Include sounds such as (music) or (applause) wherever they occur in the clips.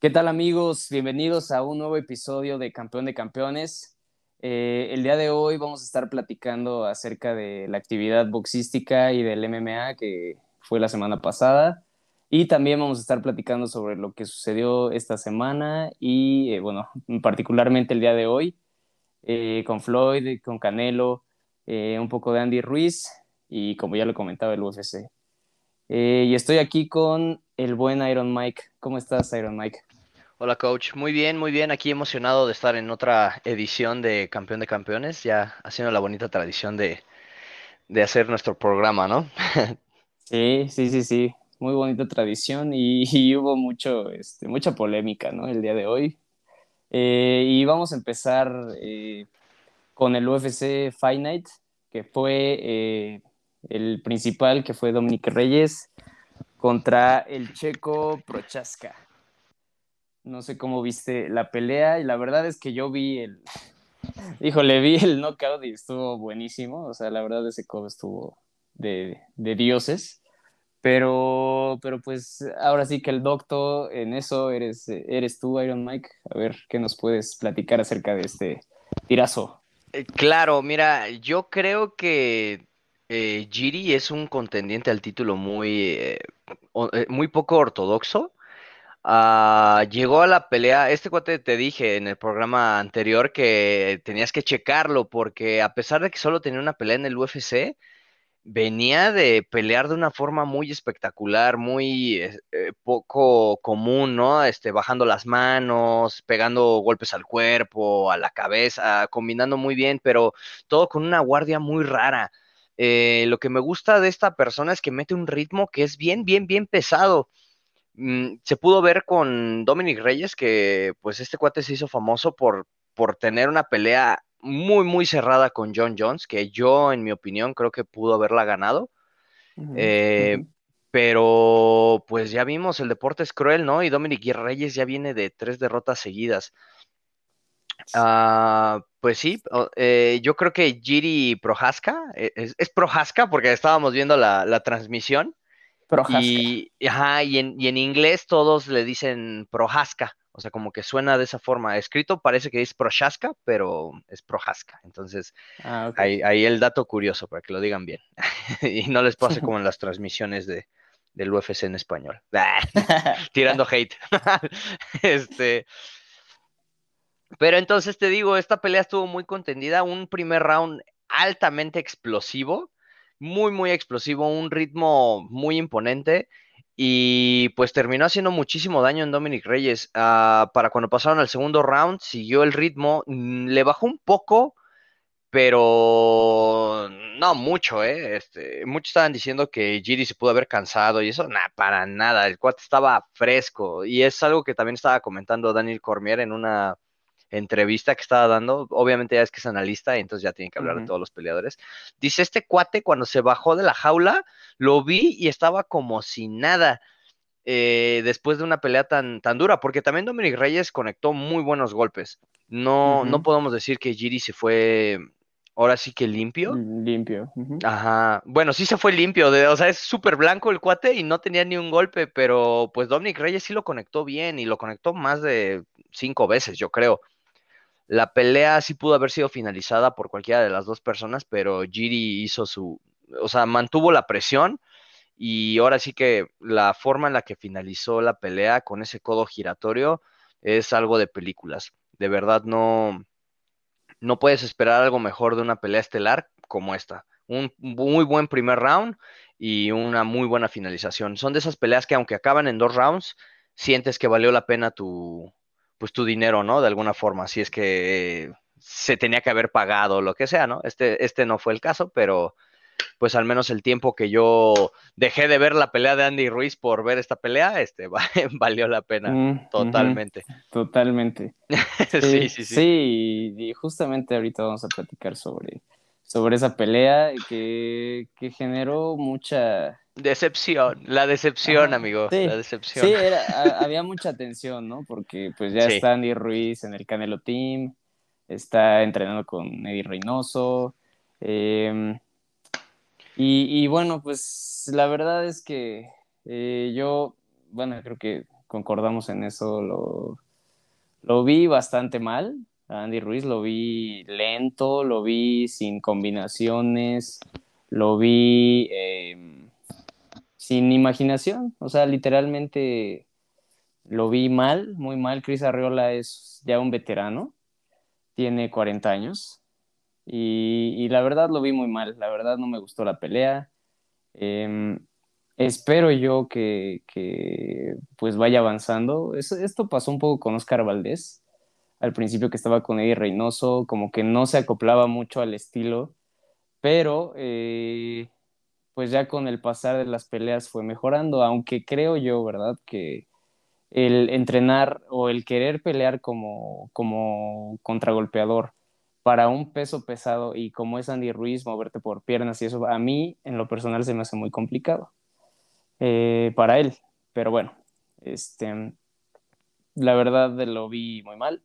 ¿Qué tal amigos? Bienvenidos a un nuevo episodio de Campeón de Campeones. Eh, el día de hoy vamos a estar platicando acerca de la actividad boxística y del MMA que fue la semana pasada. Y también vamos a estar platicando sobre lo que sucedió esta semana y, eh, bueno, particularmente el día de hoy, eh, con Floyd, con Canelo, un poco de Andy Ruiz y, como ya lo comentaba, el UFC. y estoy aquí con el buen Iron Mike. ¿Cómo estás, Iron Mike? Hola, coach. Muy bien, muy bien. Aquí emocionado de estar en otra edición de Campeón de Campeones, ya haciendo la bonita tradición de, hacer nuestro programa, ¿no? (laughs) sí, sí, sí, sí. Muy bonita tradición (laughs) y, hubo mucho, este, mucha polémica, ¿no? El día de hoy. Eh, y vamos a empezar eh, con el UFC Fight Night, que fue eh, el principal, que fue Dominic Reyes contra el checo Prochaska. No sé cómo viste la pelea y la verdad es que yo vi el, (laughs) híjole, vi el knockout y estuvo buenísimo. O sea, la verdad ese codo estuvo de, dioses. Pero, pero pues ahora sí que el doctor en eso eres, eres tú, Iron Mike. A ver, ¿qué nos puedes platicar acerca de este tirazo? Eh, claro, mira, yo creo que eh, Giri es un contendiente al título muy, eh, muy poco ortodoxo. Ah, llegó a la pelea, este cuate te dije en el programa anterior que tenías que checarlo porque a pesar de que solo tenía una pelea en el UFC, venía de pelear de una forma muy espectacular, muy eh, poco común, ¿no? Este, bajando las manos, pegando golpes al cuerpo, a la cabeza, combinando muy bien, pero todo con una guardia muy rara. Eh, lo que me gusta de esta persona es que mete un ritmo que es bien, bien, bien pesado. Mm, se pudo ver con Dominic Reyes que pues este cuate se hizo famoso por, por tener una pelea muy, muy cerrada con John Jones, que yo, en mi opinión, creo que pudo haberla ganado. Eh, pero pues ya vimos, el deporte es cruel, ¿no? Y Dominic Reyes ya viene de tres derrotas seguidas. Ah, pues sí, eh, yo creo que Giri Prohaska, eh, es, es Prohaska porque estábamos viendo la, la transmisión. Y, ajá, y, en, y en inglés todos le dicen Prohaska, o sea, como que suena de esa forma. Escrito parece que es Prochaska, pero es Prohaska. Entonces, ah, ahí, el dato curioso para que lo digan bien. (laughs) y no les pase (laughs) como en las transmisiones de, del UFC en español. (laughs) Tirando hate. este. Pero entonces te digo, esta pelea estuvo muy contendida. Un primer round altamente explosivo muy, muy explosivo, un ritmo muy imponente y pues terminó haciendo muchísimo daño en Dominic Reyes. Ah, para cuando pasaron al segundo round, siguió el ritmo, mm, le bajó un poco, pero no mucho, ¿eh? Este, muchos estaban diciendo que Giri se pudo haber cansado y eso, nada, para nada, el cuate estaba fresco y es algo que también estaba comentando Daniel Cormier en una entrevista que estaba dando, obviamente ya es que es analista y entonces ya tiene que hablar de todos los peleadores. Dice, este cuate cuando se bajó de la jaula, lo vi y estaba como sin nada. Eh, después de una pelea tan, tan dura, porque también Dominic Reyes conectó muy buenos golpes. No, no podemos decir que Giri se fue ahora sí que limpio. Mm, limpio. Ajá. Bueno, sí se fue limpio. De, o sea, es súper blanco el cuate y no tenía ni un golpe, pero pues Dominic Reyes sí lo conectó bien y lo conectó más de cinco veces, yo creo. La pelea sí pudo haber sido finalizada por cualquiera de las dos personas, pero Giri hizo su, o sea, mantuvo la presión y ahora sí que la forma en la que finalizó la pelea con ese codo giratorio es algo de películas. De verdad no, no puedes esperar algo mejor de una pelea estelar como esta. Un muy buen primer round y una muy buena finalización. Son de esas peleas que aunque acaban en dos rounds, sientes que valió la pena tu, pues tu dinero, ¿no? De alguna forma, si es que se tenía que haber pagado, lo que sea, ¿no? Este, este no fue el caso, pero pues al menos el tiempo que yo dejé de ver la pelea de Andy Ruiz por ver esta pelea, este, (laughs) valió la pena mm, totalmente. totalmente. (laughs) sí, sí, sí. Sí, y justamente ahorita vamos a platicar sobre, sobre esa pelea que, que generó mucha, Decepción, la decepción, amigo, la decepción. Sí, había mucha tensión, ¿no? Porque pues ya está Andy Ruiz en el Canelo Team, está entrenando con Eddie Reynoso. Em, y, bueno, pues la verdad es que eh, yo, bueno, creo que concordamos en eso, lo, lo vi bastante mal. Andy Ruiz lo vi lento, lo vi sin combinaciones, lo vi em, sin imaginación, o sea, literalmente lo vi mal, muy mal. Chris Arriola es ya un veterano, tiene 40 años y, la verdad lo vi muy mal, la verdad no me gustó la pelea. Em, espero yo que, pues vaya avanzando. esto pasó un poco con Oscar Valdés, al principio que estaba con Eddie Reynoso, como que no se acoplaba mucho al estilo, pero eh, pues ya con el pasar de las peleas fue mejorando, aunque creo yo, ¿verdad? Que el entrenar o el querer pelear como, como contragolpeador para un peso pesado y como es Andy Ruiz, moverte por piernas y eso, a mí en lo personal se me hace muy complicado eh, para él. Pero bueno, este, la verdad lo vi muy mal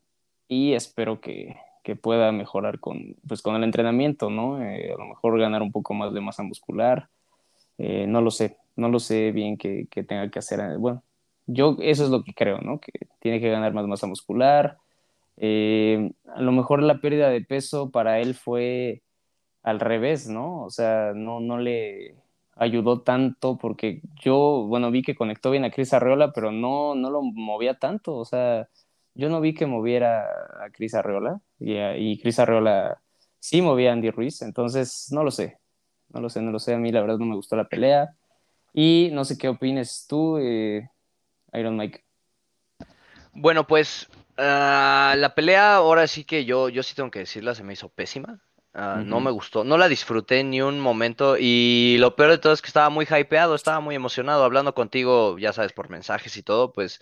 y espero que, pueda mejorar con, pues, con el entrenamiento, ¿no? Eh, a lo mejor ganar un poco más de masa muscular. Eh, no lo sé, no lo sé bien qué, tenga que hacer. Bueno, yo eso es lo que creo, ¿no? Que tiene que ganar más masa muscular. Eh, a lo mejor la pérdida de peso para él fue al revés, ¿no? O sea, no, no le ayudó tanto porque yo, bueno, vi que conectó bien a Cris Arreola, pero no, no lo movía tanto. O sea, yo no vi que moviera a Cris Arreola y, y Cris Arreola sí movía a Andy Ruiz, entonces no lo sé. No lo sé, no lo sé. A mí la verdad no me gustó la pelea. Y no sé qué opines tú. Eh, Iron Mike. Bueno, pues ah, la pelea ahora sí que yo, yo sí tengo que decirla, se me hizo pésima. Ah, no me gustó, no la disfruté ni un momento y lo peor de todo es que estaba muy hypeado, estaba muy emocionado hablando contigo, ya sabes, por mensajes y todo, pues,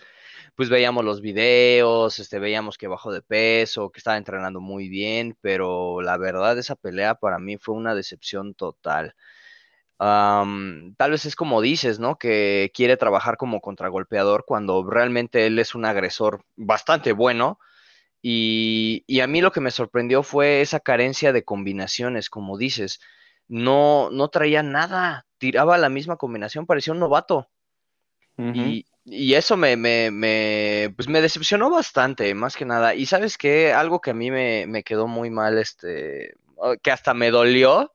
pues veíamos los videos, este, veíamos que bajó de peso, que estaba entrenando muy bien, pero la verdad esa pelea para mí fue una decepción total tal vez es como dices, ¿no? Que quiere trabajar como contragolpeador cuando realmente él es un agresor bastante bueno. Y, a mí lo que me sorprendió fue esa carencia de combinaciones, como dices. No, no traía nada, tiraba la misma combinación, parecía un novato. y, eso me, me, pues me decepcionó bastante, más que nada. Y sabes qué, algo que a mí me, me quedó muy mal, este, que hasta me dolió,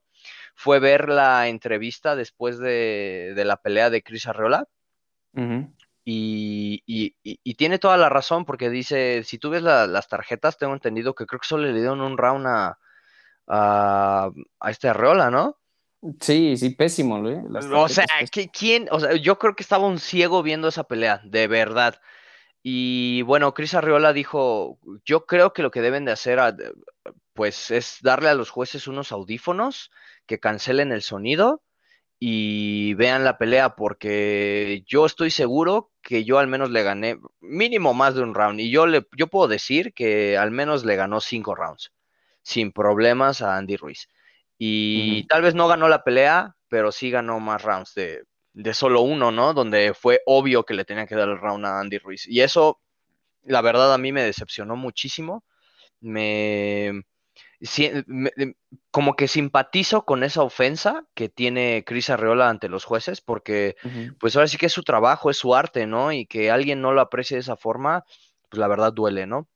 fue ver la entrevista después de, la pelea de Chris Arreola. y, tiene toda la razón porque dice, si tú ves las tarjetas, tengo entendido que creo que solo le dieron un round a, a, este Arreola, ¿no? Sí, sí, pésimo, ¿eh? O sea, ¿quién? O sea, yo creo que estaba un ciego viendo esa pelea, de verdad. Y bueno, Chris Arreola dijo, yo creo que lo que deben de hacer, pues, es darle a los jueces unos audífonos que cancelen el sonido y vean la pelea porque yo estoy seguro que yo al menos le gané mínimo más de un round y yo le yo puedo decir que al menos le ganó cinco rounds sin problemas a Andy Ruiz y tal vez no ganó la pelea pero sí ganó más rounds de, de solo uno no donde fue obvio que le tenía que dar el round a Andy Ruiz. Y eso la verdad a mí me decepcionó muchísimo. Me como que simpatizo con esa ofensa que tiene Cris Arreola ante los jueces, porque pues ahora sí que es su trabajo, es su arte, ¿no? Y que alguien no lo aprecie de esa forma, pues la verdad duele, ¿no?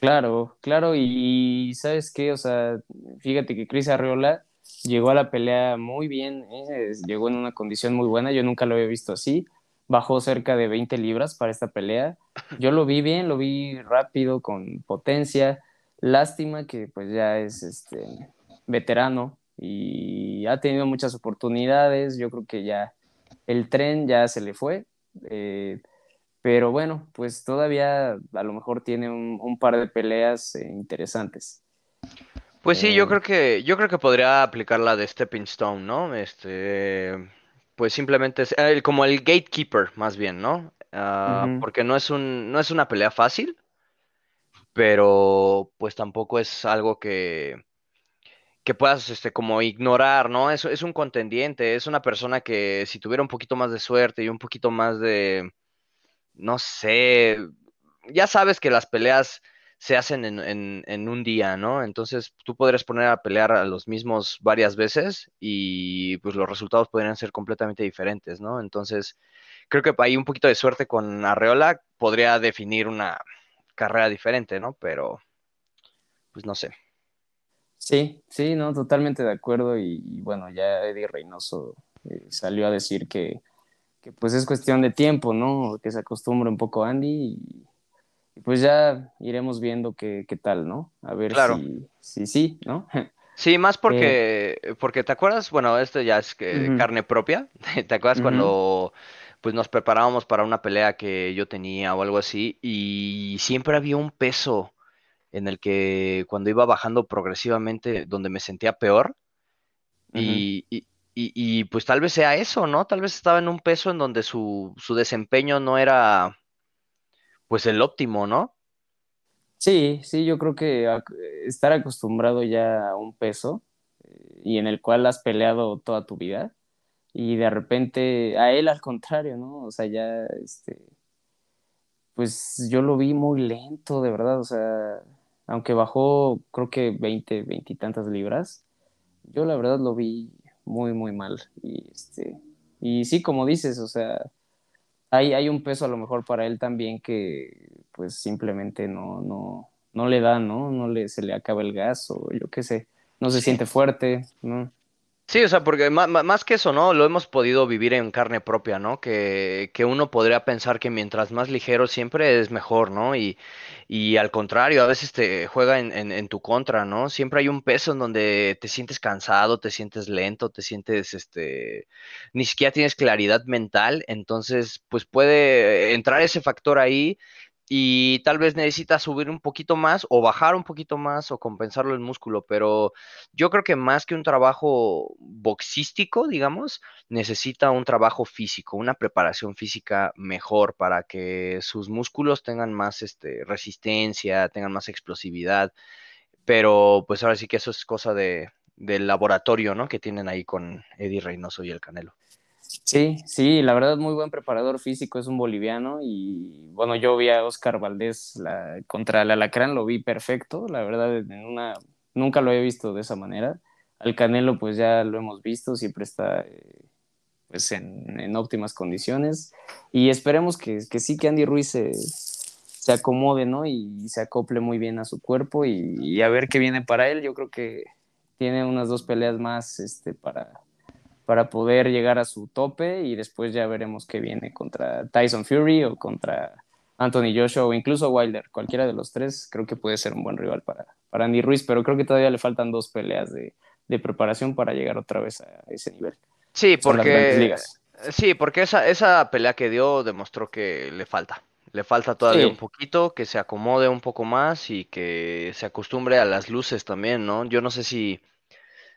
Claro, claro, y, ¿sabes qué? O sea, fíjate que Cris Arreola llegó a la pelea muy bien, ¿eh? llegó en una condición muy buena, yo nunca lo había visto así, bajó cerca de 20 libras para esta pelea, yo lo vi bien, lo vi rápido, con potencia, Lástima que pues ya es este veterano y ha tenido muchas oportunidades. Yo creo que ya el tren ya se le fue. Eh, pero bueno, pues todavía a lo mejor tiene un, par de peleas eh, interesantes. Pues sí, yo eh, creo que yo creo que podría aplicar la de Stepping Stone, ¿no? Este, pues simplemente es como el gatekeeper, más bien, ¿no? Ah, porque no es un no es una pelea fácil pero pues tampoco es algo que, que puedas este, como ignorar, ¿no? Es, es un contendiente, es una persona que si tuviera un poquito más de suerte y un poquito más de, no sé, ya sabes que las peleas se hacen en, en, un día, ¿no? Entonces tú podrías poner a pelear a los mismos varias veces y pues los resultados podrían ser completamente diferentes, ¿no? Entonces creo que ahí un poquito de suerte con Arreola podría definir una carrera diferente, ¿no? Pero, pues no sé. Sí, sí, no, totalmente de acuerdo. Y, bueno, ya Eddie Reynoso eh, salió a decir que, que, pues es cuestión de tiempo, ¿no? Que se acostumbre un poco Andy y, pues ya iremos viendo qué, qué tal, ¿no? A ver si, si sí, ¿no? (laughs) Sí, más porque, eh, porque te acuerdas, bueno, esto ya es que carne propia, (laughs) ¿te acuerdas cuando pues nos preparábamos para una pelea que yo tenía o algo así y siempre había un peso en el que cuando iba bajando progresivamente donde me sentía peor. Y, y, y, pues tal vez sea eso, ¿no? Tal vez estaba en un peso en donde su, su desempeño no era pues el óptimo, ¿no? Sí, sí, yo creo que estar acostumbrado ya a un peso eh, y en el cual has peleado toda tu vida y de repente a él al contrario, ¿no? O sea, ya, este, pues yo lo vi muy lento, de verdad, o sea, aunque bajó creo que 20, 20 y tantas libras, yo la verdad lo vi muy, muy mal y este, y sí, como dices, o sea, hay, hay un peso a lo mejor para él también que pues simplemente no, no, no le da, ¿no? No le, se le acaba el gas o yo qué sé, no se siente fuerte, ¿no? Sí, o sea, porque más, que eso, ¿no? Lo hemos podido vivir en carne propia, ¿no? Que, que uno podría pensar que mientras más ligero siempre es mejor, ¿no? Y, y al contrario, a veces te juega en, en, en, tu contra, ¿no? Siempre hay un peso en donde te sientes cansado, te sientes lento, te sientes, este, ni siquiera tienes claridad mental, entonces, pues puede entrar ese factor ahí y tal vez necesita subir un poquito más o bajar un poquito más o compensarlo el músculo, pero yo creo que más que un trabajo boxístico, digamos, necesita un trabajo físico, una preparación física mejor para que sus músculos tengan más este, resistencia, tengan más explosividad, pero pues ahora sí que eso es cosa de, del laboratorio, ¿no? Que tienen ahí con Eddie Reynoso y el Canelo. Sí, sí, la verdad muy buen preparador físico, es un boliviano y bueno, yo vi a Oscar Valdés la, contra el Alacrán, lo vi perfecto, la verdad en una, nunca lo había visto de esa manera. Al Canelo pues ya lo hemos visto, siempre está eh, pues en, óptimas condiciones y esperemos que, que sí que Andy Ruiz se, se acomode, ¿no? Y, se acople muy bien a su cuerpo y, y, a ver qué viene para él. Yo creo que tiene unas dos peleas más este, para para poder llegar a su tope y después ya veremos qué viene contra Tyson Fury o contra Anthony Joshua o incluso Wilder. Cualquiera de los tres creo que puede ser un buen rival para, para Andy Ruiz, pero creo que todavía le faltan dos peleas de, de preparación para llegar otra vez a ese nivel. Sí, porque, sí, porque esa, esa pelea que dio demostró que le falta. Le falta todavía un poquito, que se acomode un poco más y que se acostumbre a las luces también, ¿no? Yo no sé si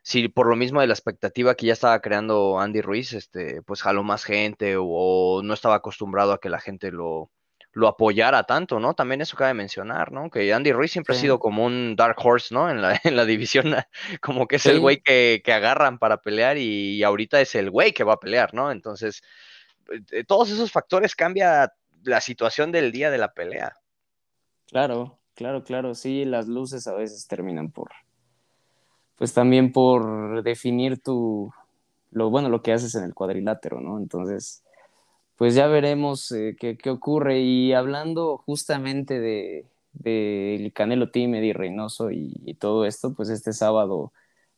si por lo mismo de la expectativa que ya estaba creando Andy Ruiz, este, pues jaló más gente o, no estaba acostumbrado a que la gente lo, lo apoyara tanto, ¿no? También eso cabe mencionar, ¿no? Que Andy Ruiz siempre ha sido como un dark horse, ¿no? En la, (laughs) en la división, (laughs) como que es el güey que, que, agarran para pelear y, ahorita es el güey que va a pelear, ¿no? Entonces, eh, todos esos factores cambia la situación del día de la pelea. Claro, claro, claro, sí, las luces a veces terminan por, pues también por definir tu, lo bueno, lo que haces en el cuadrilátero, ¿no? Entonces, pues ya veremos eh, qué, qué, ocurre. Y hablando justamente de, de Canelo Team, Eddie Reynoso y, todo esto, pues este sábado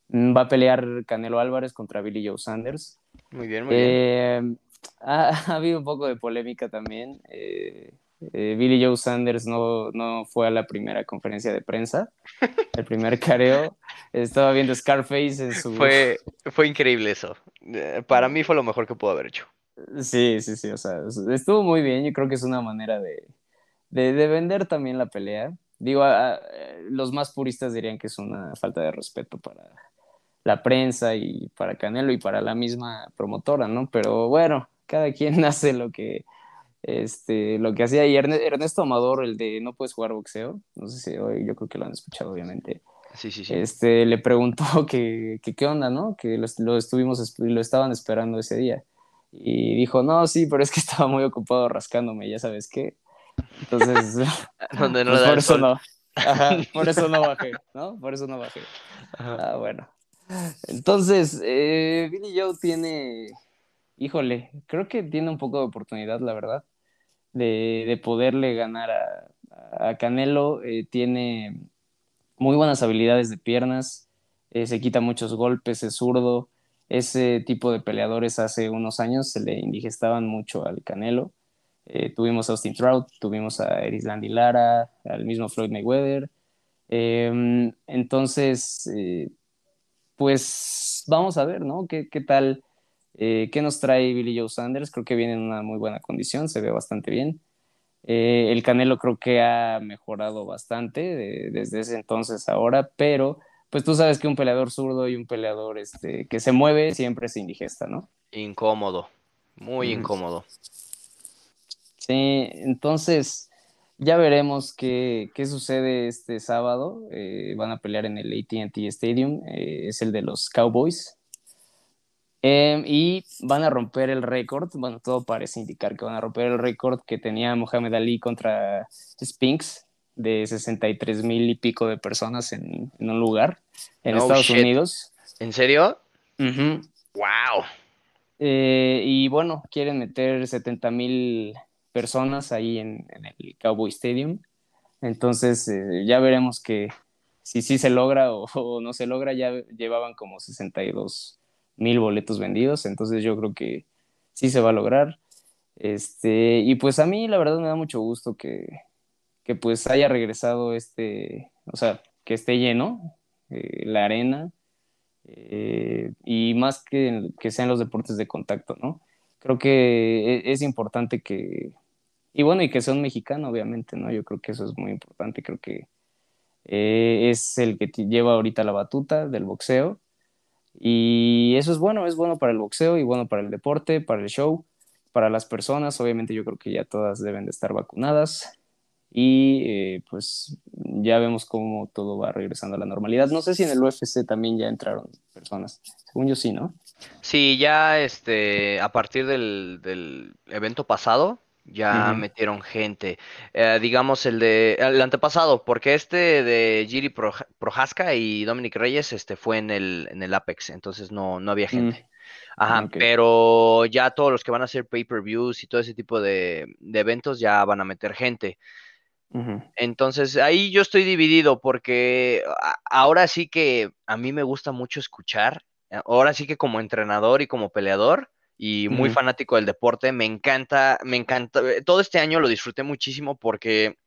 mm, va a pelear Canelo Álvarez contra Billy Joe Sanders. Muy bien, muy bien. Eh, ha, (laughs) ha, habido un poco de polémica también. Eh, eh, Billy Joe Sanders no, no, fue a la primera conferencia de prensa, el primer careo. Estaba viendo Scarface en su... Fue, (laughs) fue increíble eso. Eh, para mí fue lo mejor que pudo haber hecho. Sí, sí, sí, o sea, estuvo muy bien. Yo creo que es una manera de, de, de vender también la pelea. Digo, a, los más puristas dirían que es una falta de respeto para la prensa y para Canelo y para la misma promotora, ¿no? Pero bueno, cada quien (laughs) hace lo que, este, lo que hacía y Ernesto Amador, el de No puedes jugar boxeo, no sé si hoy, yo creo que lo han escuchado obviamente. Sí, sí, sí. Este, le preguntó (laughs) que, qué onda, ¿no? Que lo, lo, estuvimos, lo estaban esperando ese día. Y dijo, no, sí, pero es que (laughs) estaba muy ocupado rascándome, ya sabes qué. Entonces, (laughs) Donde no pues por eso no. Ajá, por eso no bajé, ¿no? Por eso no bajé. Ah, bueno. Entonces, eh, Billy Joe tiene híjole, creo que tiene un poco de oportunidad, la verdad, de, poderle ganar a, Canelo. Eh, tiene muy buenas habilidades de piernas, eh, se quita muchos golpes, es zurdo. Ese tipo de peleadores hace unos años se le indigestaban mucho al Canelo. Eh, tuvimos a Austin Trout, tuvimos a Erislandy Lara, al mismo Floyd Mayweather. Em, entonces, pues vamos a ver, ¿no? ¿Qué, qué tal? Eh, ¿Qué nos trae Billy Joe Sanders? Creo que viene en una muy buena condición, se ve bastante bien. el Canelo creo que ha mejorado bastante desde ese entonces ahora, pero pues tú sabes que un peleador zurdo y un peleador este, que se mueve siempre se indigesta, ¿no? Incómodo, muy incómodo. Sí, entonces ya veremos qué, sucede este sábado. Eh, van a pelear en el ATT Stadium, eh, es el de los Cowboys. Em, y van a romper el récord, bueno, todo parece indicar que van a romper el récord que tenía Mohamed Ali contra Spinks de 63 mil y pico de personas en, un lugar en Estados Unidos. ¿En serio? ¡Wow! Eh, y bueno, quieren meter 70 mil personas ahí en, el Cowboy Stadium. Entonces eh, ya veremos que si sí se logra o, no se logra, ya llevaban como 62 mil boletos vendidos, entonces yo creo que sí se va a lograr. Este, y pues a mí la verdad me da mucho gusto que, que pues haya regresado este, o sea, que esté lleno eh, la arena eh, y más que, que sean los deportes de contacto, ¿no? Creo que e, es importante que, y bueno, y que sea un mexicano, obviamente, ¿no? Yo creo que eso es muy importante, creo que eh, es el que lleva ahorita la batuta del boxeo. Y eso es bueno, es bueno para el boxeo y bueno para el deporte, para el show, para las personas. Obviamente yo creo que ya todas deben de estar vacunadas. Y eh, pues ya vemos cómo todo va regresando a la normalidad. No sé si en el UFC también ya entraron personas. Según yo sí, ¿no? Sí, ya este, a partir del, del evento pasado, ya metieron gente. Eh, digamos el de el antepasado, porque este de Giri Prohaska y Dominic Reyes este fue en el, en el Apex, entonces no, no había mm. gente. Ajá, pero ya todos los que van a hacer pay-per-views y todo ese tipo de, eventos ya van a meter gente. Entonces ahí yo estoy dividido porque ahora sí que a mí me gusta mucho escuchar, ahora sí que como entrenador y como peleador, y muy fanático del deporte. Me encanta, me encanta. Eh, todo este año lo disfruté muchísimo porque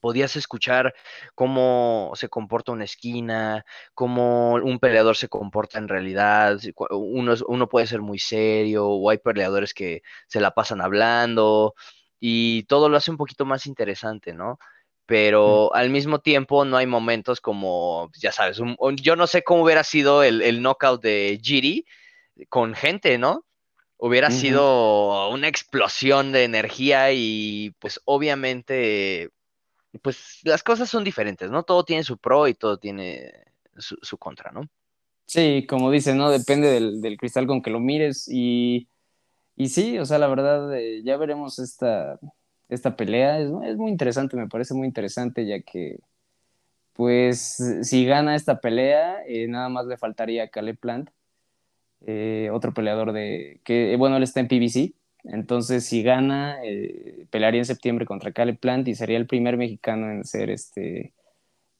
podías escuchar cómo se comporta una esquina, cómo un peleador se comporta en realidad. Uno, uno puede ser muy serio o hay peleadores que se la pasan hablando y todo lo hace un poquito más interesante, ¿no? pero al mismo tiempo no hay momentos como, ya sabes, yo no sé cómo hubiera sido el, el knockout de Giri con gente, ¿no? hubiera sido una explosión de energía y pues obviamente, pues las cosas son diferentes, ¿no? Todo tiene su pro y todo tiene su, contra, ¿no? Sí, como dice, ¿no? Depende del, cristal con que lo mires y, y sí, o sea, la verdad, eh, ya veremos esta, esta pelea, es, muy interesante, me parece muy interesante, ya que, pues, si gana esta pelea, eh, nada más le faltaría a Caleb Plant eh, otro peleador de, que bueno, él está en PBC, entonces si gana, eh, pelearía en septiembre contra Caleb Plant y sería el primer mexicano en ser este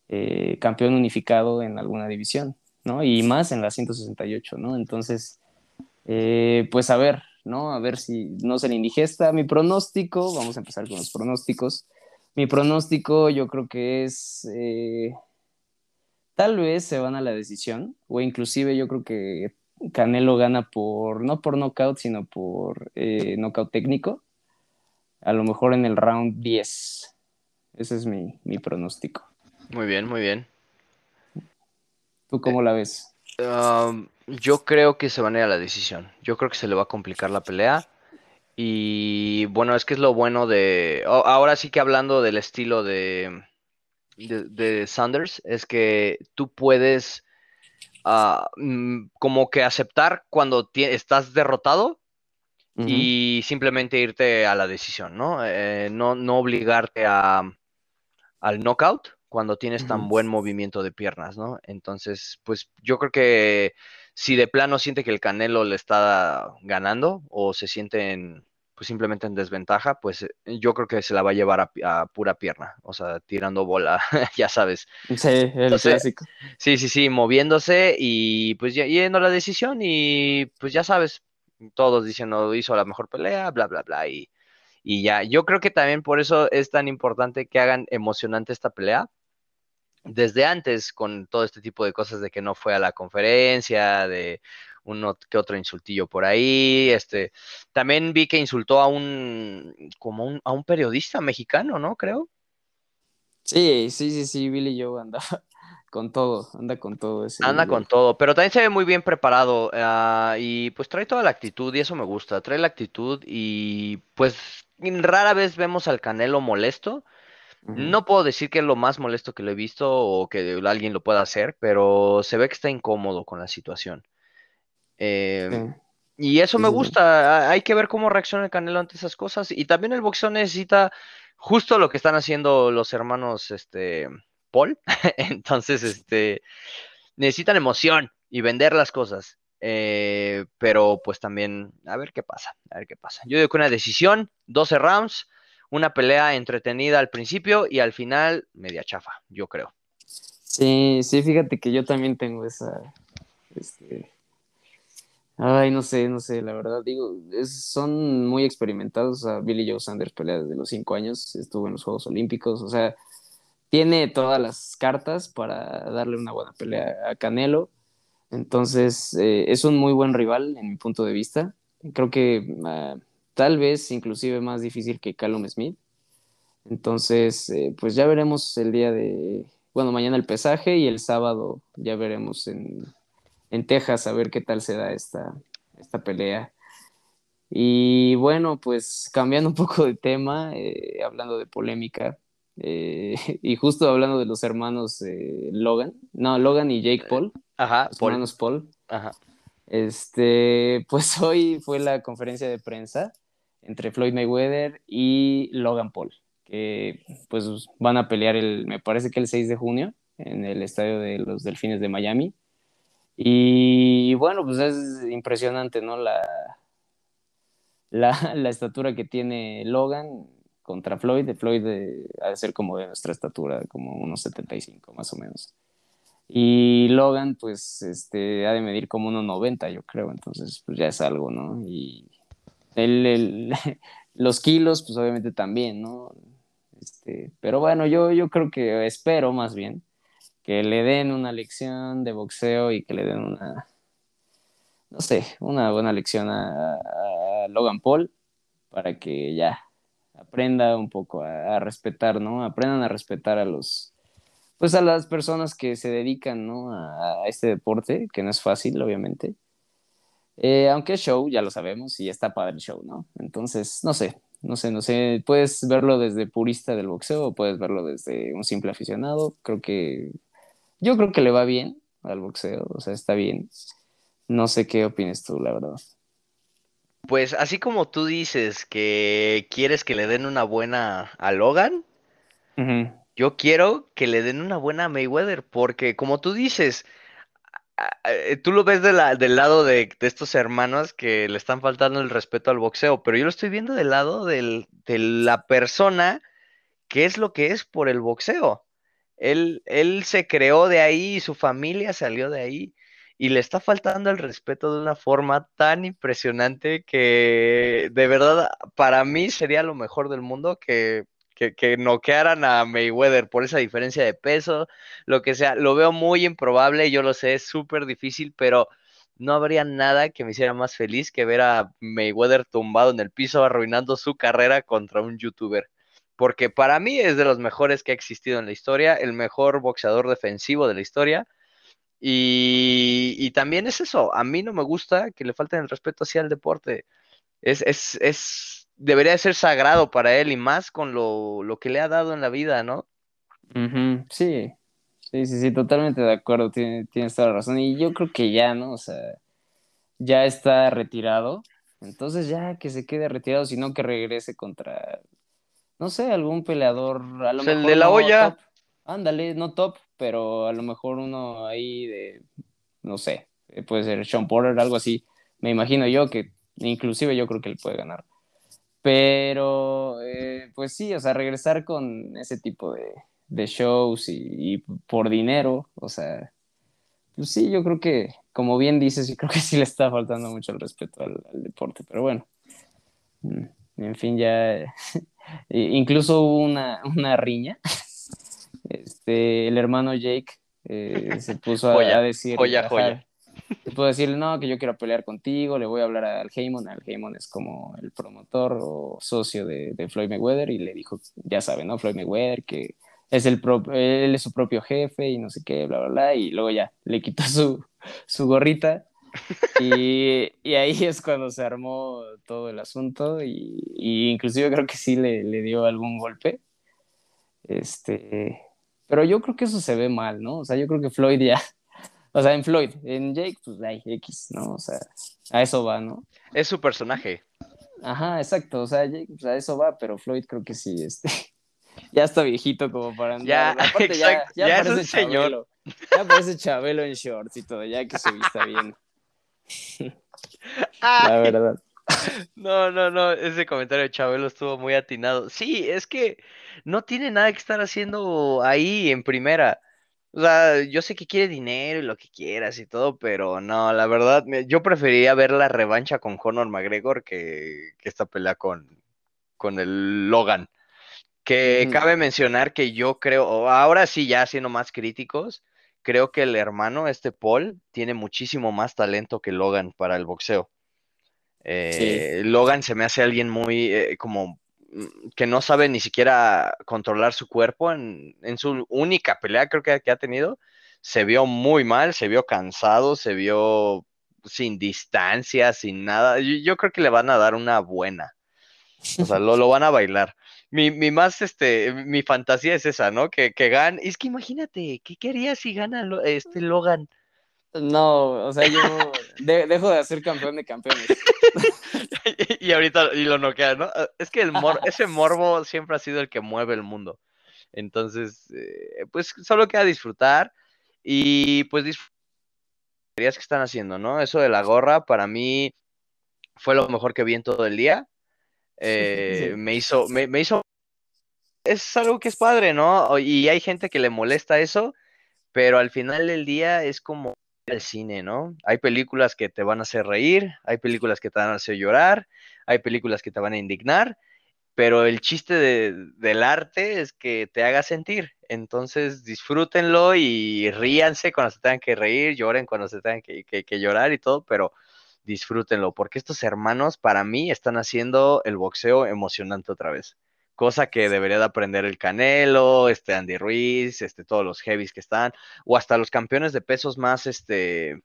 eh, campeón unificado en alguna división, ¿no? Y más en la 168, ¿no? Entonces, pues a ver, ¿no? A ver si no se le indigesta. Mi pronóstico, vamos a empezar con los pronósticos. Mi pronóstico yo creo que es... Tal vez se van a la decisión, o inclusive yo creo que Canelo gana por, no por knockout, sino por eh, knockout técnico. A lo mejor en el round 10. Ese es mi, pronóstico. Muy bien, muy bien. ¿Tú cómo la ves? Um, yo creo que se van a ir a la decisión. Yo creo que se le va a complicar la pelea. Y bueno, es que es lo bueno de. Ahora sí que hablando del estilo de, de Sanders, es que tú puedes Mm, como que aceptar cuando estás derrotado y simplemente irte a la decisión, ¿no? Eh, no, no obligarte a, al knockout cuando tienes tan buen movimiento de piernas, ¿no? Entonces, pues yo creo que si de plano siente que el Canelo le está ganando o se siente en, pues simplemente en desventaja, pues eh, yo creo que se la va a llevar a, pura pierna, o sea, tirando bola, (laughs) ya sabes. Sí, el clásico. Sí, sí, sí, moviéndose y pues yendo la decisión y pues ya sabes, todos diciendo hizo la mejor pelea, bla, bla, bla, y, y ya. Yo creo que también por eso es tan importante que hagan emocionante esta pelea, desde antes con todo este tipo de cosas de que no fue a la conferencia, de uno que otro insultillo por ahí. Este, también vi que insultó a un, como un, a un periodista mexicano, ¿no? Creo. Sí, sí, sí, sí, Billy Joe anda (laughs) con todo, anda con todo. Ese anda con todo, pero también se ve muy bien preparado ah, y pues trae toda la actitud y eso me gusta, trae la actitud y pues rara vez vemos al Canelo molesto. No puedo decir que es lo más molesto que lo he visto o que alguien lo pueda hacer, pero se ve que está incómodo con la situación. Em, y eso me gusta. Hay que ver cómo reacciona el Canelo ante esas cosas. Y también el boxeo necesita justo lo que están haciendo los hermanos este, Paul. (laughs) Entonces, este, necesitan emoción y vender las cosas. Eh, pero pues también, a ver qué pasa, a ver qué pasa. Yo digo que una decisión, 12 rounds, una pelea entretenida al principio y al final media chafa, yo creo. Sí, sí, fíjate que yo también tengo esa, este, Ay, no sé, no sé, la verdad, digo, son muy experimentados. O Billy Joe Sanders pelea desde los cinco años, estuvo en los Juegos Olímpicos, o sea, tiene todas las cartas para darle una buena pelea a Canelo. Entonces, eh, es un muy buen rival en mi punto de vista. Creo que ah, tal vez inclusive más difícil que Callum Smith. Entonces, eh, pues ya veremos el día de, bueno, mañana el pesaje y el sábado ya veremos en en Texas a ver qué tal se da esta, esta pelea. Y bueno, pues cambiando (laughs) un poco de tema, eh, hablando de polémica, eh, (laughs) y justo hablando de los hermanos eh, Logan, no, Logan y Jake Paul, Ajá, los hermanos Paul. Ajá. Este, pues (laughs) hoy fue la conferencia de prensa entre Floyd Mayweather y Logan Paul, que pues van a pelear el, me parece que el 6 de junio en el estadio de los Delfines de Miami. Y bueno, pues es impresionante, ¿no? La, la, (laughs) estatura que tiene Logan contra Floyd. Floyd de, ha de ser como de nuestra estatura, como unos 75 más o menos. Y Logan, pues, este, ha de medir como unos 90, yo creo. Entonces, pues ya es algo, ¿no? Y el, (laughs) los kilos, pues obviamente también, ¿no? Este, pero bueno, yo, yo creo que espero más bien que le den una lección de boxeo y que le den una, no sé, una buena lección a, Logan Paul para que ya aprenda un poco a, respetar, ¿no? Aprendan a respetar a los, pues a las personas que se dedican, ¿no? A, este deporte, que no es fácil, obviamente. Eh, aunque es show, ya lo sabemos, y está padre el show, ¿no? Entonces, no sé, no sé, no sé, puedes verlo desde purista del boxeo o puedes verlo desde un simple aficionado. Creo que yo creo que le va bien al boxeo, o sea, está bien. No sé qué opinas tú, la verdad. Pues así como tú dices que quieres que le den una buena a Logan, yo quiero que le den una buena a Mayweather, porque como tú dices, eh, tú lo ves de la, del lado de, estos hermanos que le están faltando el respeto al boxeo, pero yo lo estoy viendo del lado de la persona que es lo que es por el boxeo. Él, él se creó de ahí y su familia salió de ahí y le está faltando el respeto de una forma tan impresionante que de verdad para mí sería lo mejor del mundo que, que, que noquearan a Mayweather por esa diferencia de peso, lo que sea. Lo veo muy improbable, yo lo sé, es súper difícil, pero no habría nada que me hiciera más feliz que ver a Mayweather tumbado en el piso arruinando su carrera contra un youtuber porque para mí es de los mejores que ha existido en la historia, el mejor boxeador defensivo de la historia. Y, también es eso, a mí no me gusta que le falten el respeto hacia el deporte. Es, es, es, debería ser sagrado para él y más con lo, lo que le ha dado en la vida, ¿no? Sí, sí, sí, sí, totalmente de acuerdo, tienes toda la razón. Y yo creo que ya, ¿no? O sea, ya está retirado. Entonces ya que se quede retirado, sino que regrese contra no sé, algún peleador, a lo El de la olla. ándale, no top, pero a lo mejor uno ahí de, no sé, eh, puede ser Sean Porter, algo así. Me imagino yo que inclusive yo creo que él puede ganar. Pero, eh, pues sí, o sea, regresar con ese tipo de, de shows y, por dinero, o sea, pues sí, yo creo que, como bien dices, yo creo que (laughs) sí le está faltando mucho el respeto al, deporte, pero bueno, mm, en fin, ya, (laughs) incluso hubo una, una riña, este, el hermano Jake eh, se puso a, decir, joya, joya. Se pudo decirle, no, que yo quiero pelear contigo, le voy a hablar al Heyman. Al Heyman es como el promotor o socio de, de, Floyd Mayweather y le dijo, ya saben, ¿no? Floyd Mayweather, que es el él es su propio jefe y no sé qué, bla, bla, bla, y luego ya le quitó su, su gorrita y, y, ahí (laughs) es cuando se armó todo el asunto y, y inclusive creo que sí le, le, dio algún golpe. Este, pero yo creo que eso se ve mal, ¿no? O sea, yo creo que Floyd ya, (laughs) o sea, en Floyd, en Jake, pues hay X, ¿no? O sea, a eso va, ¿no? Es su personaje. Ajá, exacto, o sea, Jake, pues a eso va, pero Floyd creo que sí, este, (laughs) ya está viejito como para andar. Ya, ya, ya, parece Chabelo. Ya parece Chabelo en shorts y todo, ya que se vista bien. (laughs) La verdad. No, no, no, ese comentario de Chabelo estuvo muy atinado. Sí, es que no tiene nada que estar haciendo ahí en primera. O sea, yo sé que quiere dinero y lo que quieras y todo, pero no, la verdad, yo preferiría ver la revancha con Conor McGregor que, que esta pelea con, con el Logan. Que cabe mencionar que yo creo, ahora sí, ya siendo más críticos, creo que el hermano, este Paul, tiene muchísimo más talento que Logan para el boxeo. Eh, Logan se me hace alguien muy eh, como mm, que no sabe ni siquiera controlar su cuerpo en, su única pelea creo que, ha tenido. Se vio muy mal, se vio cansado, se vio sin distancia, sin nada. Yo, creo que le van a dar una buena. O sea, lo, lo (laughs) van a bailar mi, mi más, este, mi fantasía es esa, ¿no? Que, que gane. Es que imagínate, ¿qué quería si gana este Logan? No, o sea, yo (laughs) dejo de ser campeón de campeones. (laughs) y, ahorita y lo noquea, ¿no? Ah, es que el mor (laughs) ese morbo siempre ha sido el que mueve el mundo. Entonces, eh, pues solo queda disfrutar y pues disfrutar que están haciendo, ¿no? Eso de la gorra para mí fue lo mejor que vi en todo el día. Eh, me hizo, me, hizo, es algo que es padre, ¿no? Y hay gente que le molesta eso, pero al final del día es como el cine, ¿no? Hay películas que te van a hacer reír, hay películas que te van a hacer llorar, hay películas que te van a indignar, pero el chiste del arte es que te haga sentir. Entonces disfrútenlo y ríanse cuando se tengan que reír, lloren cuando se tengan que, que llorar y todo, pero disfrútenlo, porque estos hermanos para mí están haciendo el boxeo emocionante otra vez. Cosa que debería de aprender el Canelo, este Andy Ruiz, este, todos los heavies que están, o hasta los campeones de pesos más, este,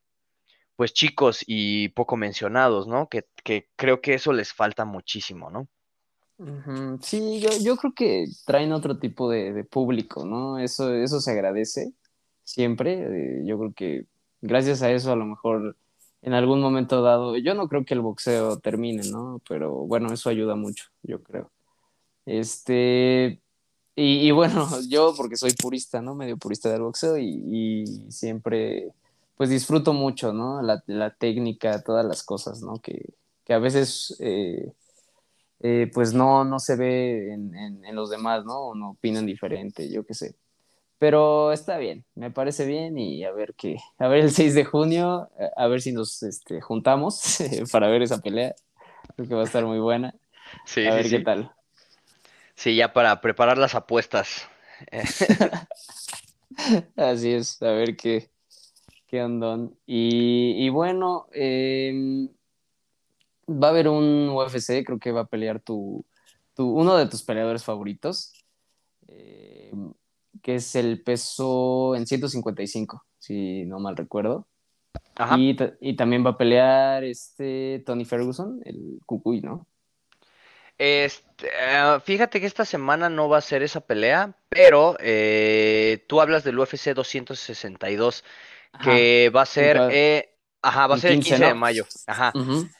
pues chicos y poco mencionados, ¿no? Que, creo que eso les falta muchísimo, ¿no? Sí, yo, yo creo que traen otro tipo de, público, ¿no? Eso, eso se agradece siempre. Eh, yo creo que gracias a eso a lo mejor en algún momento dado. Yo no creo que el boxeo termine, ¿no? Pero bueno, eso ayuda mucho, yo creo. Este, y, bueno, (laughs) yo porque soy purista, ¿no? Medio purista del boxeo y, siempre, pues disfruto mucho, ¿no? La, técnica, todas las cosas, ¿no? Que, a veces, eh, eh, pues no, no se ve en, en, los demás, ¿no? O no opinan diferente, yo qué sé. Pero está bien, me parece bien y a ver qué, a ver el 6 de junio, a ver si nos este, juntamos (laughs) para ver esa pelea. Creo que va a estar muy buena. Sí, a ver qué tal. Sí, ya para preparar las apuestas. (laughs) Así es, a ver qué, qué andón. Y, bueno, em, va a haber un UFC, creo que va a pelear tu, tu uno de tus peleadores favoritos. Eh, que es el peso en 155, si no mal recuerdo. Y, también va a pelear este Tony Ferguson, el Cucuy, ¿no? Este, eh, fíjate que esta semana no va a ser esa pelea, pero eh, tú hablas del UFC 262, que va a ser, eh, Ajá, va a ser el 15 de mayo. Ajá.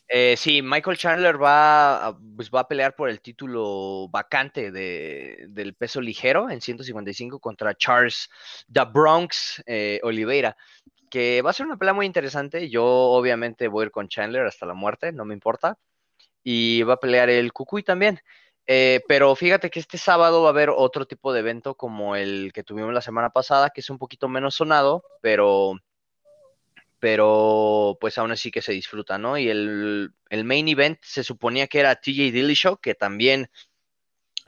Eh, sí, Michael Chandler va a, pues va a pelear por el título vacante de, del peso ligero en 155 contra Charles The Bronx eh, Oliveira, que va a ser una pelea muy interesante. Yo obviamente voy a ir con Chandler hasta la muerte, no me importa. Y va a pelear el Cucuy también. Eh, pero fíjate que este sábado va a haber otro tipo de evento como el que tuvimos la semana pasada, que es un poquito menos sonado, pero pero pues aún así que se disfruta, ¿no? Y el, main event se suponía que era TJ Dillashaw, que también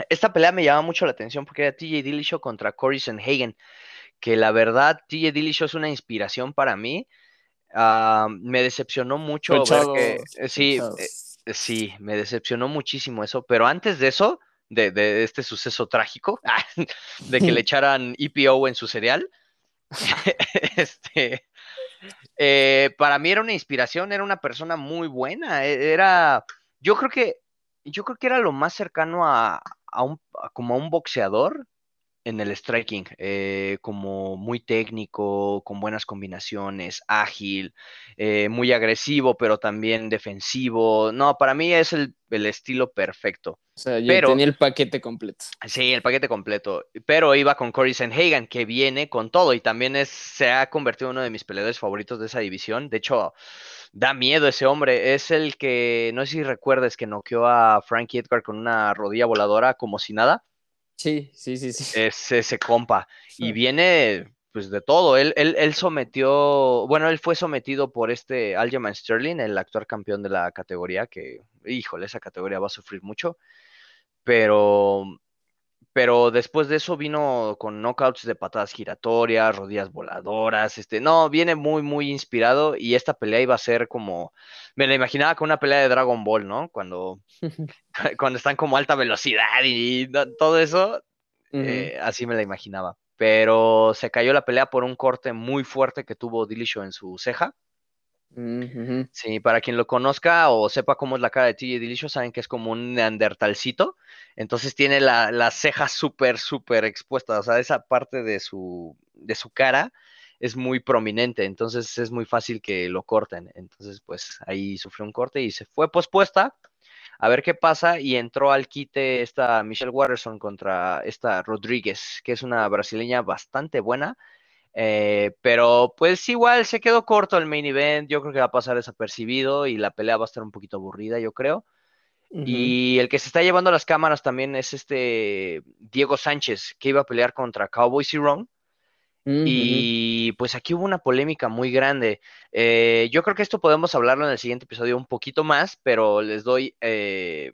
esta pelea me llama mucho la atención porque era TJ Dillashaw contra Corey Hagen, que la verdad TJ Dillashaw es una inspiración para mí. Ah, me decepcionó mucho ver que eh, sí, eh, sí, me decepcionó muchísimo eso, pero antes de eso, de, de este suceso trágico, (laughs) de que le (laughs) echaran EPO en su cereal, (laughs) este, eh, para mí era una inspiración, era una persona muy buena, e, era, yo creo que, yo creo que era lo más cercano a, un, como a un boxeador en el striking, eh, como muy técnico, con buenas combinaciones, ágil, eh, muy agresivo, pero también defensivo. No, para mí es el, estilo perfecto. O sea, yo tenía el paquete completo. Sí, el paquete completo. Pero iba con Corey Hagan, que viene con todo y también es, se ha convertido en uno de mis peleadores favoritos de esa división. De hecho, da miedo ese hombre. Es el que, no sé si recuerdes, que noqueó a Frankie Edgar con una rodilla voladora como si nada. Sí, sí, sí, sí. Es ese compa. Y viene, pues, de todo. Él, él, él, sometió, bueno, él fue sometido por este Aljamain Sterling, el actual campeón de la categoría, que, híjole, esa categoría va a sufrir mucho. Pero pero después de eso vino con knockouts de patadas giratorias, rodillas voladoras, este, no, viene muy, muy inspirado y esta pelea iba a ser como, me la imaginaba con una pelea de Dragon Ball, ¿no? Cuando, (laughs) (laughs) cuando están como alta velocidad y, todo eso, eh, así me la imaginaba. Pero se cayó la pelea por un corte muy fuerte que tuvo Dillashaw en su ceja. Sí, para quien lo conozca o sepa cómo es la cara de TJ Dillashaw, saben que es como un neandertalcito. Entonces tiene la, las cejas súper, súper expuestas. O sea, esa parte de su, de su cara es muy prominente. Entonces es muy fácil que lo corten. Entonces, pues ahí sufrió un corte y se fue pospuesta. A ver qué pasa. Y entró al quite esta Michelle Watterson contra esta Rodríguez, que es una brasileña bastante buena eh, pero pues igual se quedó corto el main event, yo creo que va a pasar desapercibido y la pelea va a estar un poquito aburrida, yo creo. Y el que se está llevando las cámaras también es este Diego Sánchez, que iba a pelear contra Cowboy Cerrone. Y pues aquí hubo una polémica muy grande. Eh, yo creo que esto podemos hablarlo en el siguiente episodio un poquito más, pero les doy eh,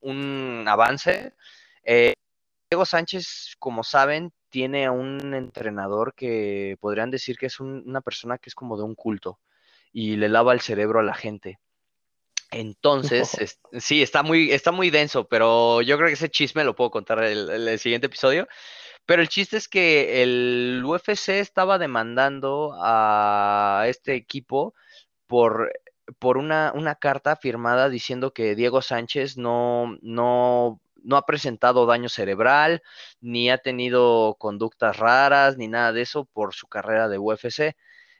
un avance. Diego Sánchez, como saben, tiene a un entrenador que podrían decir que es una persona que es como de un culto y le lava el cerebro a la gente. Entonces, (laughs) sí, está muy, está muy denso, pero yo creo que ese chisme lo puedo contar en el, siguiente episodio. Pero el chiste es que el UFC estaba demandando a este equipo por, por una, una carta firmada diciendo que Diego Sánchez no, no no ha presentado daño cerebral, ni ha tenido conductas raras, ni nada de eso por su carrera de UFC.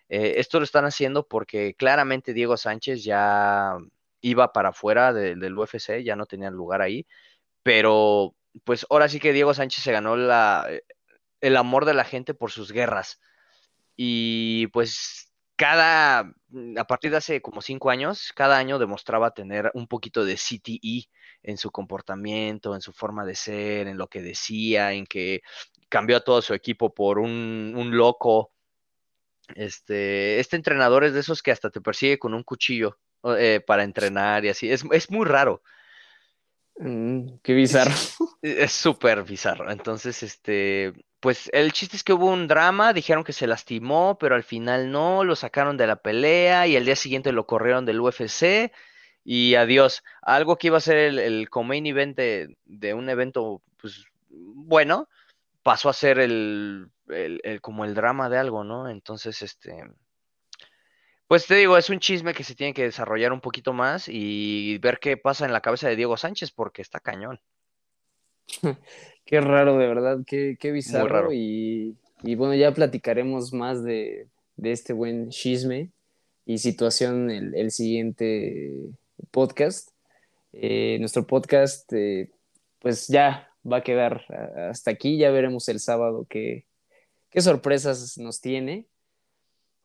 Eh, esto lo están haciendo porque claramente Diego Sánchez ya iba para afuera del UFC, ya no tenía lugar ahí, pero pues ahora sí que Diego Sánchez se ganó la, el amor de la gente por sus guerras. Y pues cada, a partir de hace como cinco años, cada año demostraba tener un poquito de CTE en su comportamiento, en su forma de ser, en lo que decía, en que cambió a todo su equipo por un, loco. Este, este entrenador es de esos que hasta te persigue con un cuchillo eh, para entrenar y así. Es, muy raro. Mm, qué bizarro. Es súper bizarro. Entonces, este, pues el chiste es que hubo un drama, dijeron que se lastimó, pero al final no, lo sacaron de la pelea y al día siguiente lo corrieron del UFC y adiós. Algo que iba a ser el, el main event de, un evento, pues, bueno, pasó a ser el, como el drama de algo, ¿no? Entonces, este, pues te digo, es un chisme que se tiene que desarrollar un poquito más y ver qué pasa en la cabeza de Diego Sánchez, porque está cañón. (laughs) qué raro, de verdad, qué, qué bizarro. Y, y, bueno, ya platicaremos más de, de este buen chisme y situación el, siguiente podcast. Eh, nuestro podcast, eh, pues ya va a quedar hasta aquí, ya veremos el sábado qué, qué sorpresas nos tiene.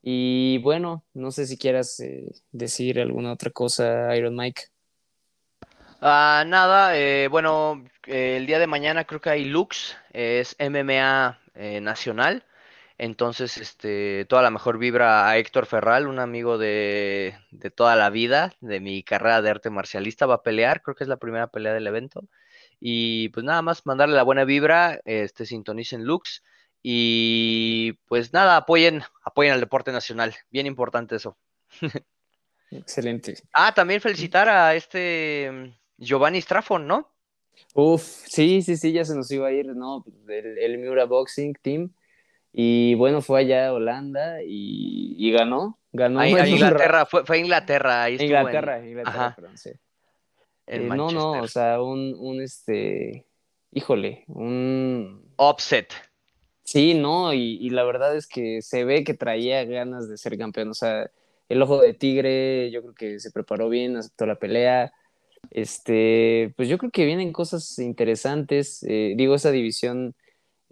Y bueno, no sé si quieras eh, decir alguna otra cosa, Iron Mike. Ah, nada, bueno, el día de mañana creo que hay Lux, es MMA nacional. Entonces, este, toda la mejor vibra a Héctor Ferral, un amigo de, toda la vida, de mi carrera de arte marcialista, va a pelear, creo que es la primera pelea del evento. Y pues nada más mandarle la buena vibra, este, sintonicen Lux y pues nada, apoyen, apoyen al deporte nacional, bien importante eso. (laughs) Excelente. Ah, también felicitar a este mm, Giovanni Straffon, ¿no? Uf, sí, sí, sí, ya se nos iba a ir, ¿no? El, el Miura Boxing Team y bueno, fue allá a Holanda y, ganó. Ganó a Inglaterra, fue, fue Inglaterra. Ahí Inglaterra, Inglaterra, perdón, sí. Eh, no, no, o sea, un, un, este, híjole, un... Offset. Sí, no, y, y, la verdad es que se ve que traía ganas de ser campeón, o sea, el ojo de tigre, yo creo que se preparó bien, aceptó la pelea, este, pues yo creo que vienen cosas interesantes, eh, digo, esa división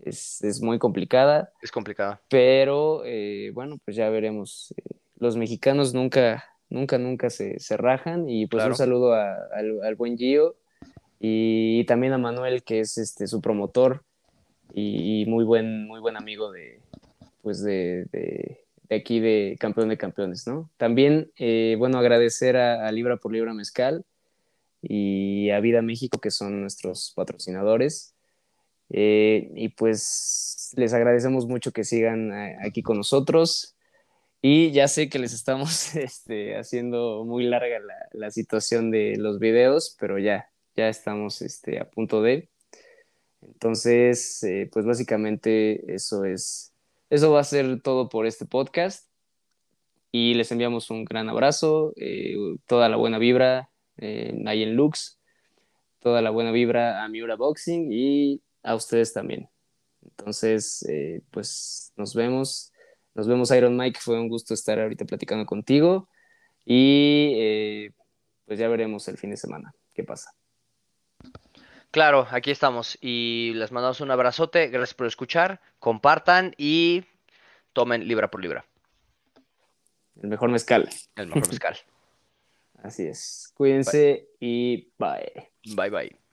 es, muy complicada. Es complicada. Pero eh, bueno, pues ya veremos. Eh, los mexicanos nunca, nunca, nunca se, se rajan. Y pues un saludo al, buen Gio y, también a Manuel, que es este, su promotor y, muy, buen, muy buen amigo de, pues de, de, aquí de Campeón de Campeones, ¿no? También, eh, bueno, agradecer a, Libra por Libra Mezcal y a Vida México, que son nuestros patrocinadores. Eh, y pues les agradecemos mucho que sigan eh, aquí con nosotros. Y ya sé que les estamos (laughs) este, haciendo muy larga la, situación de los videos, pero ya, ya estamos este, a punto de. Entonces, eh, pues básicamente eso es, eso va a ser todo por este podcast. Y les enviamos un gran abrazo, toda la buena vibra en Lux, toda la buena vibra a Miura Boxing y a ustedes también. Entonces, eh, pues nos vemos. Nos vemos, Iron Mike. Fue un gusto estar ahorita platicando contigo. Y eh, pues ya veremos el fin de semana qué pasa. Claro, aquí estamos. Y les mandamos un abrazote. Gracias por escuchar. Compartan y tomen libra por libra. El mejor mezcal. El mejor mezcal. (laughs) Así es. Cuídense y bye. Bye bye.